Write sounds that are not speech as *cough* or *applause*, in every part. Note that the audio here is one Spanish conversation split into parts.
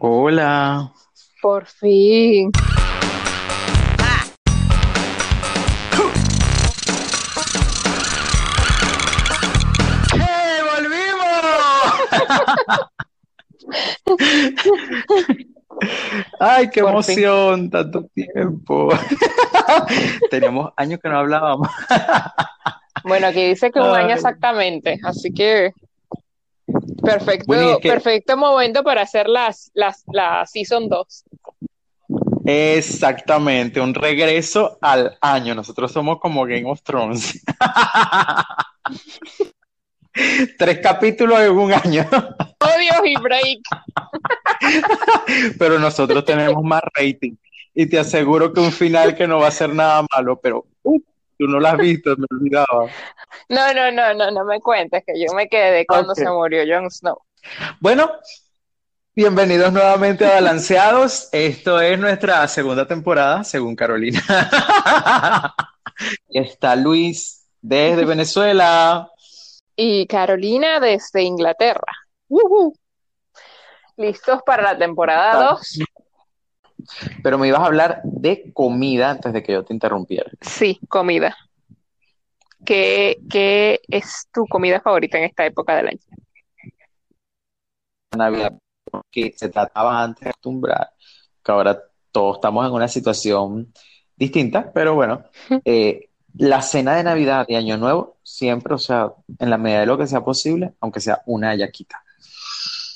Hola. Por fin. ¡Eh, volvimos! *laughs* Ay, qué Por emoción, tanto tiempo. *laughs* Teníamos años que no hablábamos. Bueno, aquí dice que un año exactamente, así que perfecto, Bueno, y es que- perfecto momento para hacer las, las, la Season 2. Exactamente, un regreso al año. Nosotros somos como Game of Thrones. *laughs* Tres capítulos en un año, *laughs* ¡Oh, Dios! Y break. pero nosotros tenemos más rating. Y te aseguro que un final que no va a ser nada malo, pero uh, tú no lo has visto, me olvidaba. No, no, no, no, no me cuentes que yo me quedé cuando se murió Jon Snow. Bueno, bienvenidos nuevamente a Balanceados. Esto es nuestra segunda temporada, según Carolina. *laughs* Está Luis desde Venezuela. Y Carolina desde Inglaterra. ¿Listos para la temporada 2? Pero me ibas a hablar de comida antes de que yo te interrumpiera. Sí, comida. ¿Qué, qué es tu comida favorita en esta época del año? Navidad, porque se trataba antes de acostumbrar, que ahora todos estamos en una situación distinta, pero bueno, eh, la cena de Navidad y Año Nuevo, siempre, o sea, en la medida de lo que sea posible, aunque sea una hallaquita.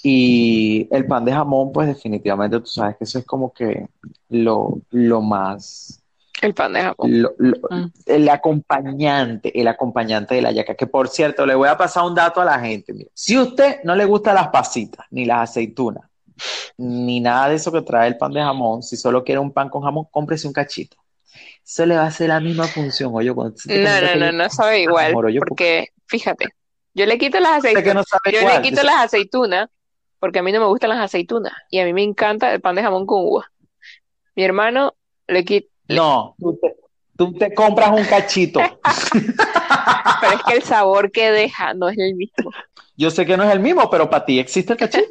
Y el pan de jamón, pues definitivamente tú sabes que eso es como que lo, lo más, El pan de jamón. lo- lo- Mm. el acompañante, el acompañante de la yaca, que por cierto, le voy a pasar un dato a la gente. mira. Si a usted no le gustan las pasitas, ni las aceitunas, ni nada de eso que trae el pan de jamón, si solo quiere un pan con jamón, cómprese un cachito. Eso le va a hacer la misma función, oye, cuando No, no, no, no sabe igual, Amor, porque fíjate, yo le quito las aceitunas, no yo le quito yo sé- las aceitunas, porque a mí no me gustan las aceitunas, y a mí me encanta el pan de jamón con uva. Mi hermano le quita, No, tú te, tú te compras un cachito. *laughs* pero es que el sabor que deja no es el mismo. Yo sé que no es el mismo, pero para ti existe el cachito.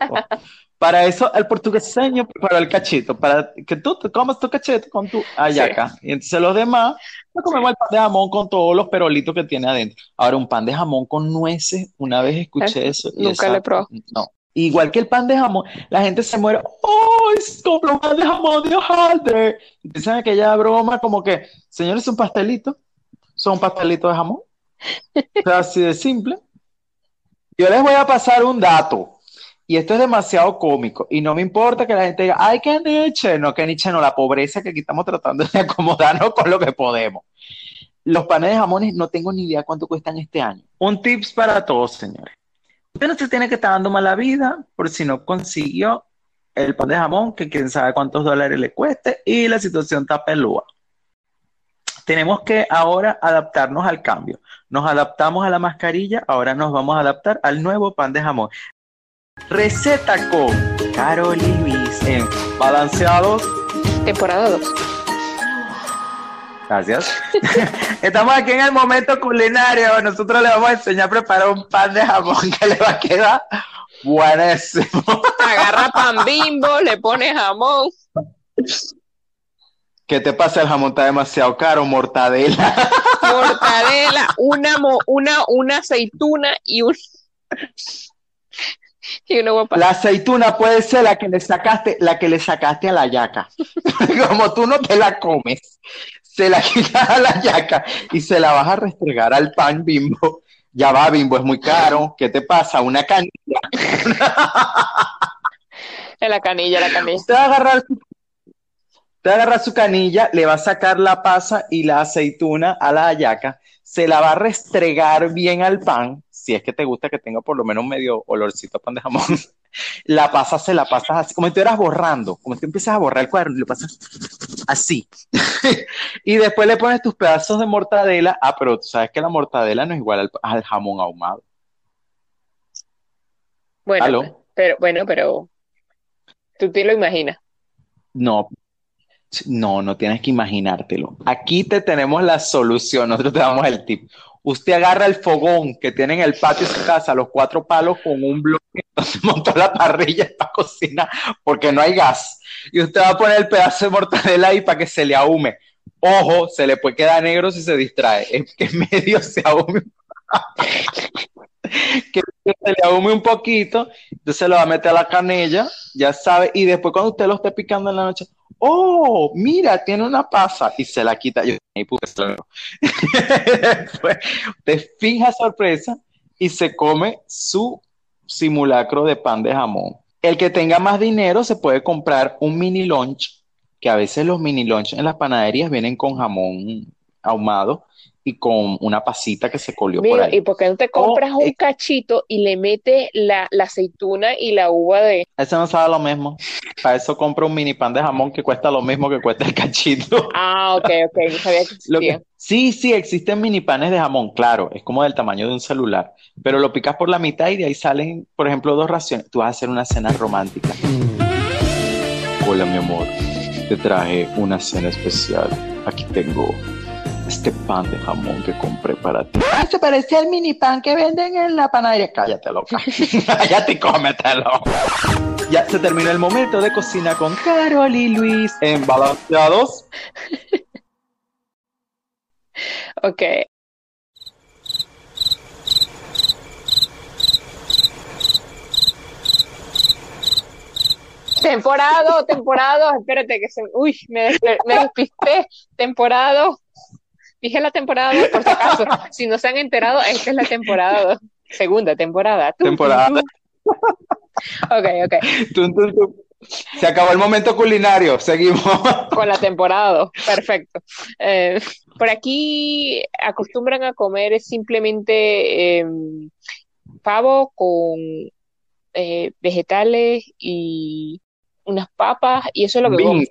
Para eso el portugueseño preparó el cachito, para que tú te comas tu cachito con tu hallaca. Y entonces los demás nos comemos el pan de jamón con todos los perolitos que tiene adentro. Ahora, un pan de jamón con nueces, una vez escuché eso. y Nunca esa- lo he probado. No. Igual que el pan de jamón, la gente se muere, ¡ay, compra un pan de jamón de hojaldre! Y piensan aquella broma como que, señores, es un pastelito, son un pastelito de jamón. O así de simple. Yo les voy a pasar un dato. Y esto es demasiado cómico. Y no me importa que la gente diga, ay, que Nietzsche. No, que Nietzsche no, la pobreza que aquí estamos tratando de *laughs* acomodarnos con lo que podemos. Los panes de jamones no tengo ni idea cuánto cuestan este año. Un tips para todos, señores. Usted no se tiene que estar dando mala vida por si no consiguió el pan de jamón, que quién sabe cuántos dólares le cueste, y la situación está pelúa. Tenemos que ahora adaptarnos al cambio. Nos adaptamos a la mascarilla, ahora nos vamos a adaptar al nuevo pan de jamón. Receta con Carol Luis en Balanceados. Temporada 2. Gracias. *laughs* Estamos aquí en el momento culinario. Nosotros le vamos a enseñar a preparar un pan de jamón que le va a quedar buenísimo. *laughs* Agarra pan bimbo, le pone jamón. ¿Qué te pasa? El jamón está demasiado caro, mortadela. *laughs* mortadela, una, mo- una, una aceituna y un y una guapa. La aceituna puede ser la que le sacaste, la que le sacaste a la yaca. Como tú no te la comes, se la *laughs* quitas a la yaca y se la vas a restregar al pan bimbo. Ya va, bimbo, es muy caro. ¿Qué te pasa? Una canilla. En *laughs* la canilla, la canilla. Usted va a agarrar su, usted va a agarrar su canilla, le va a sacar la pasa y la aceituna a la hallaca, se la va a restregar bien al pan, si es que te gusta que tenga por lo menos medio olorcito a pan de jamón. *laughs* La pasa se la pasas así, como si estuvieras borrando, como si tú empiezas a borrar el cuaderno y lo pasas así. *laughs* Y después le pones tus pedazos de mortadela. Ah, pero tú sabes que la mortadela no es igual al, al jamón ahumado. Bueno, ¿Aló? pero bueno, pero tú te lo imaginas. No, no, no tienes que imaginártelo. Aquí te tenemos la solución, nosotros te damos el tip. Usted agarra el fogón que tiene en el patio de su casa, los cuatro palos con un bloque, *laughs* entonces montó la parrilla para cocinar porque no hay gas. Y usted va a poner el pedazo de mortadela ahí para que se le ahume. Ojo, se le puede quedar negro si se distrae. Es que medio se ahume. *laughs* que se le ahume un poquito, entonces lo va a meter a la canilla, ya sabe, y después cuando usted lo esté picando en la noche, oh, mira, tiene una pasa, y se la quita. Yo, después, *laughs* usted fija sorpresa y se come su simulacro de pan de jamón. El que tenga más dinero se puede comprar un mini lunch, que a veces los mini lunch en las panaderías vienen con jamón ahumado y con una pasita que se colió por Mira, ahí. ¿y por qué no te compras Oh, un eh. cachito y le metes la, la aceituna y la uva de... Eso no sabe lo mismo. Para eso compro un mini pan de jamón que cuesta lo mismo que cuesta el cachito. *laughs* Ah, ok, ok, no sabía que Lo que- existía. sí, sí, existen mini panes de jamón, claro, es como del tamaño de un celular, pero lo picas por la mitad y de ahí salen, por ejemplo, dos raciones. Tú vas a hacer una cena romántica. Hola, mi amor, te traje una cena especial. Aquí tengo este pan de jamón que compré para ti. Ah, se parece al mini pan que venden en la panadería. Cállate, loca. *laughs* Cállate y cómetelo. Ya se terminó el momento de cocina con Carol y Luis en Balanceados. *laughs* Ok. Temporada, temporada, espérate que se... Uy, me, me despisté. Temporada. Dije la temporada dos, por si acaso. *laughs* Si no se han enterado, esta es la temporada dos. Segunda temporada. Tum, tum, Temporada. tum. Ok, ok. Se acabó el momento culinario, seguimos. Con la temporada dos. Perfecto. Eh, por aquí acostumbran a comer simplemente eh, pavo con eh, vegetales y unas papas, y eso es lo que.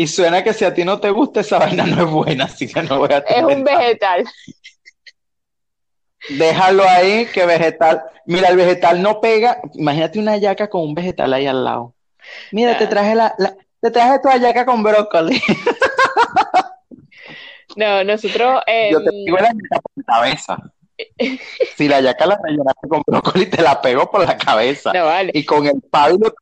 Y suena que si a ti no te gusta esa *laughs* vaina no es buena, así que no voy a Es un vegetal. *laughs* Déjalo ahí, que vegetal. Mira, el vegetal no pega. Imagínate una hallaca con un vegetal ahí al lado. Mira, te Ah. traje la, la- te traje tu hallaca con brócoli. *laughs* No, nosotros eh, Yo te digo la hallaca por la cabeza. Si la hallaca la rellenaste con brócoli, te la pego por la cabeza. no vale. Y con el pablo,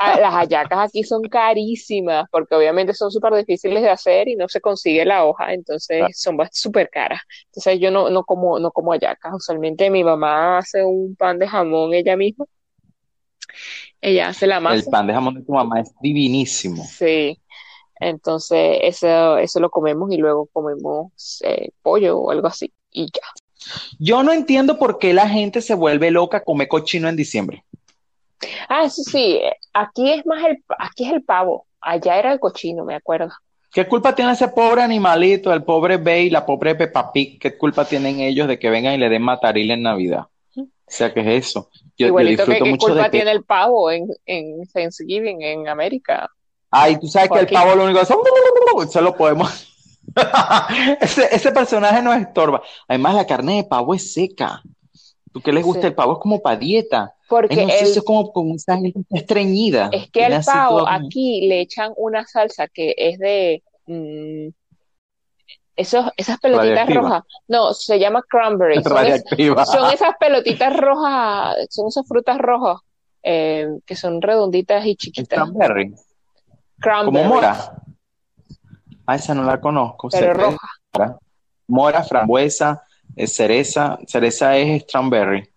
Ah, *laughs* Las hallacas aquí son carísimas porque obviamente son súper difíciles de hacer y no se consigue la hoja, entonces Claro. son súper caras. Entonces yo no, no como, no como hallacas. Usualmente mi mamá hace un pan de jamón ella misma. Ella hace la el masa. pan de jamón de tu mamá es divinísimo. Sí. Entonces eso, eso lo comemos y luego comemos eh, pollo o algo así. Y ya. Yo no entiendo por qué la gente se vuelve loca a comer cochino en diciembre. Ah, eso sí, aquí es más el, aquí es el pavo. Allá era el cochino, me acuerdo. ¿Qué culpa tiene ese pobre animalito, el pobre Bey, la pobre Peppa Pig? ¿Qué culpa tienen ellos de que vengan y le den mataril en Navidad? O sea, ¿qué es eso? Yo, yo Igualito que disfruto qué mucho culpa de que... tiene el pavo en, en Thanksgiving en América. Ay, tú sabes que el pavo lo único que es... Solo podemos... *laughs* ese, ese personaje nos estorba. Además, la carne de pavo es seca. ¿Tú qué les gusta? Sí. El pavo es como para dieta. Ay, Porque no el, es como con esa estreñida. es que así pavo todo como- aquí le echan una salsa que es de mm, esos, esas pelotitas rojas. No, se llama cranberry. Son, es- radiactiva. son esas pelotitas rojas, son esas frutas rojas eh, que son redonditas y chiquitas. Strawberry. Como Cranberry, mora. Ah, esa no la conozco. pero roja. Mora, frambuesa, cereza. Cereza es strawberry.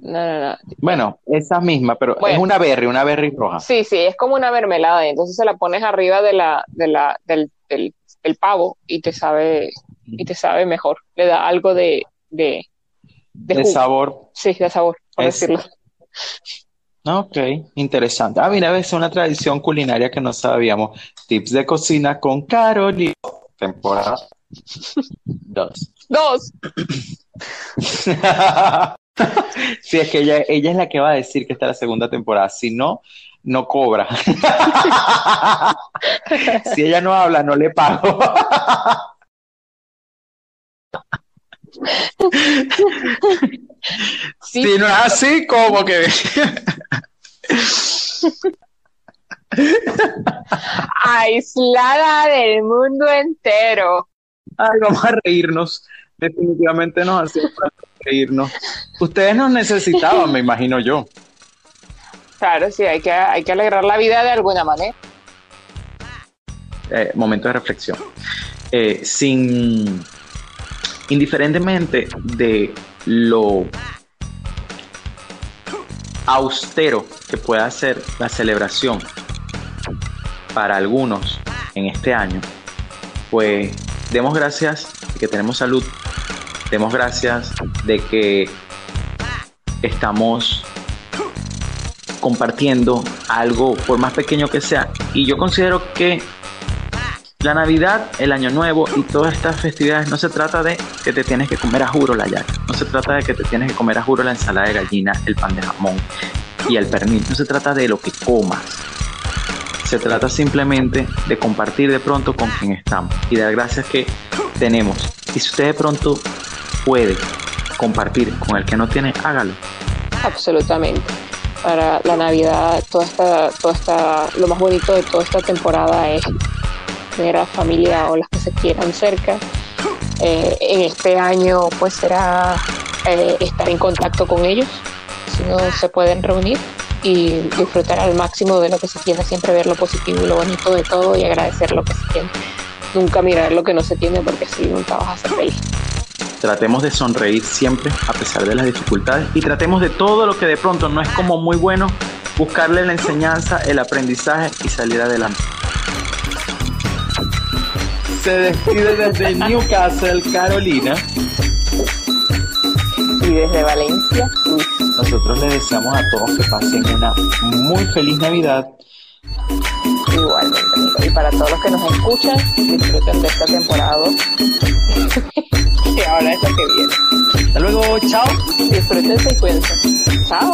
No, no, no. Bueno, esa misma, pero Bueno. es una berry, una berry roja. Sí, sí, es como una mermelada y entonces se la pones arriba de la, de la, del, del, del pavo y te sabe, y te sabe mejor. Le da algo de, de, de sabor. Sí, de sabor, por Es- decirlo. Ok, interesante. Ah, mira, es una tradición culinaria que no sabíamos. Tips de cocina con Carol y temporada 2. Dos. *laughs* Sí, es que ella, ella es la que va a decir que está la segunda temporada. Si no, no cobra. *laughs* Si ella no habla, no le pago. Sí, *laughs* Si no es así, como que. Aislada del mundo entero. Ay, vamos a reírnos definitivamente nos hacía reírnos. Ustedes nos necesitaban, me imagino yo. Claro, sí, hay que, hay que alegrar la vida de alguna manera. Eh, momento de reflexión. Eh, sin, indiferentemente de lo austero que pueda ser la celebración para algunos en este año, pues demos gracias de que tenemos salud, demos gracias de que estamos compartiendo algo, por más pequeño que sea. Y yo considero que la Navidad, el Año Nuevo y todas estas festividades no se trata de que te tienes que comer a juro la yaca, no se trata de que te tienes que comer a juro la ensalada de gallina, el pan de jamón y el pernil, no se trata de lo que comas, se trata simplemente de compartir de pronto con quien estamos y dar gracias que tenemos. Y si usted de pronto puede compartir con el que no tiene, hágalo. Absolutamente. Para la Navidad, toda esta, toda esta, lo más bonito de toda esta temporada es tener a familia o las que se quieran cerca. Eh, en este año pues será eh, estar en contacto con ellos, si no se pueden reunir y disfrutar al máximo de lo que se tiene, siempre ver lo positivo y lo bonito de todo y agradecer lo que se tiene. Nunca mirar lo que no se tiene porque así nunca vas a ser feliz. Tratemos de sonreír siempre a pesar de las dificultades y tratemos de todo lo que de pronto no es como muy bueno, buscarle la enseñanza, el aprendizaje y salir adelante. Se despide desde Newcastle, Carolina. Y desde Valencia, nosotros les deseamos a todos que pasen una muy feliz Navidad. Igualmente, Y para todos los que nos escuchan, disfruten de esta temporada. que *laughs* ahora es lo que viene. Hasta luego, chao. Disfrútense y cuídense. Chao.